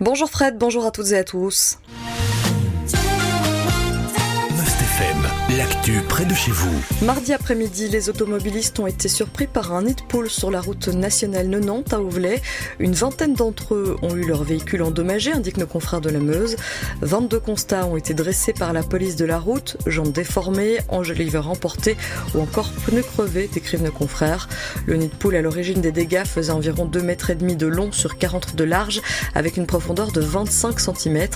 Bonjour Fred, bonjour à toutes et à tous. L'actu près de chez vous. Mardi après-midi, les automobilistes ont été surpris par un nid de poule sur la route nationale 90 à Ouvelet. Une vingtaine d'entre eux ont eu leur véhicule endommagé, indiquent nos confrères de la Meuse. 22 constats ont été dressés par la police de la route, jambes déformées, enjoliveurs emportés ou encore pneus crevés, décrivent nos confrères. Le nid de poule à l'origine des dégâts faisait environ 2 mètres et demi de long sur 40 de large avec une profondeur de 25 cm.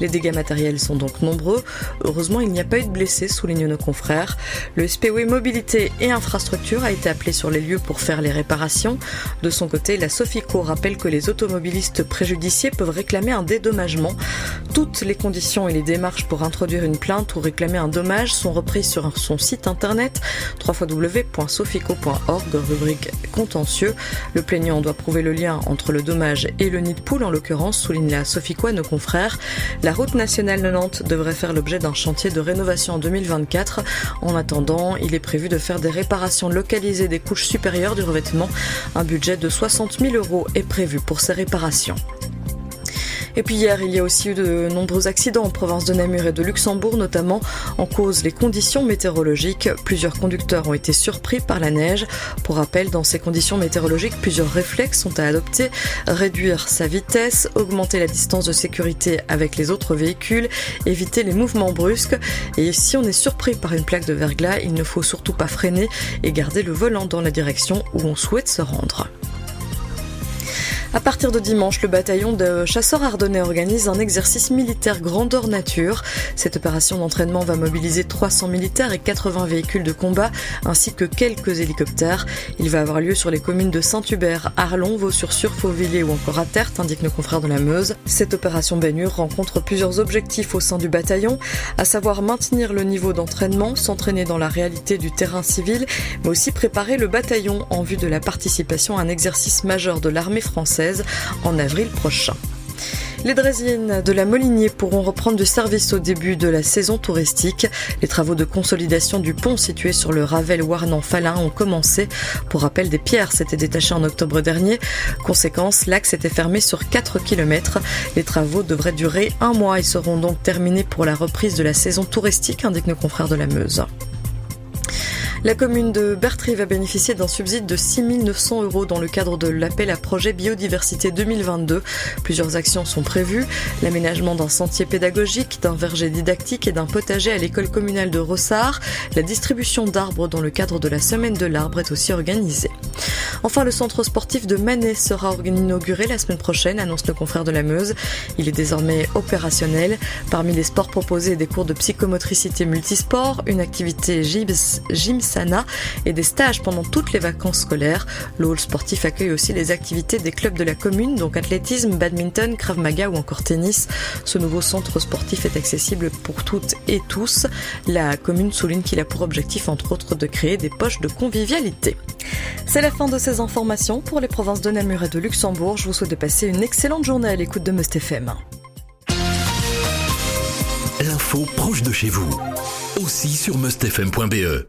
Les dégâts matériels sont donc nombreux. Heureusement, il n'y a pas eu de blessés, souligne nos confrères. Le SPW Mobilité et Infrastructure a été appelé sur les lieux pour faire les réparations. De son côté, la Sofico rappelle que les automobilistes préjudiciés peuvent réclamer un dédommagement. Toutes les conditions et les démarches pour introduire une plainte ou réclamer un dommage sont reprises sur son site internet www.sofico.org, rubrique contentieux. Le plaignant doit prouver le lien entre le dommage et le nid de poule, en l'occurrence, souligne la Sofico à nos confrères. La route nationale de Nantes devrait faire l'objet d'un chantier de rénovation en 2024 en attendant, il est prévu de faire des réparations localisées des couches supérieures du revêtement. Un budget de 60 000 euros est prévu pour ces réparations. Et puis hier, il y a aussi eu de nombreux accidents en province de Namur et de Luxembourg, notamment en cause les conditions météorologiques. Plusieurs conducteurs ont été surpris par la neige. Pour rappel, dans ces conditions météorologiques, plusieurs réflexes sont à adopter. Réduire sa vitesse, augmenter la distance de sécurité avec les autres véhicules, éviter les mouvements brusques. Et si on est surpris par une plaque de verglas, il ne faut surtout pas freiner et garder le volant dans la direction où on souhaite se rendre. À partir de dimanche, le bataillon de chasseurs ardennais organise un exercice militaire grandeur nature. Cette opération d'entraînement va mobiliser 300 militaires et 80 véhicules de combat ainsi que quelques hélicoptères. Il va avoir lieu sur les communes de Saint-Hubert, Arlon, Vaux-sur-Sur, Fauvillers ou encore Terre, indiquent nos confrères de la Meuse. Cette opération Baignure rencontre plusieurs objectifs au sein du bataillon, à savoir maintenir le niveau d'entraînement, s'entraîner dans la réalité du terrain civil, mais aussi préparer le bataillon en vue de la participation à un exercice majeur de l'armée française en avril prochain. Les draisines de la Molinier pourront reprendre du service au début de la saison touristique. Les travaux de consolidation du pont situé sur le Ravel Warnan-Falin ont commencé. Pour rappel, des pierres s'étaient détachées en octobre dernier. Conséquence, l'axe était fermé sur 4 km. Les travaux devraient durer un mois et seront donc terminés pour la reprise de la saison touristique, indiquent nos confrères de la Meuse. La commune de Bertry va bénéficier d'un subside de 6 900 euros dans le cadre de l'appel à projet biodiversité 2022. Plusieurs actions sont prévues. L'aménagement d'un sentier pédagogique, d'un verger didactique et d'un potager à l'école communale de Rossard. La distribution d'arbres dans le cadre de la semaine de l'arbre est aussi organisée. Enfin, le centre sportif de Manet sera inauguré la semaine prochaine, annonce le confrère de la Meuse. Il est désormais opérationnel. Parmi les sports proposés, des cours de psychomotricité multisport, une activité gym et des stages pendant toutes les vacances scolaires. Le hall sportif accueille aussi les activités des clubs de la commune, donc athlétisme, badminton, krav maga ou encore tennis. Ce nouveau centre sportif est accessible pour toutes et tous. La commune souligne qu'il a pour objectif, entre autres, de créer des poches de convivialité. C'est la fin de ces informations pour les provinces de Namur et de Luxembourg. Je vous souhaite de passer une excellente journée à l'écoute de Must FM. L'info proche de chez vous, aussi sur mustfm.be.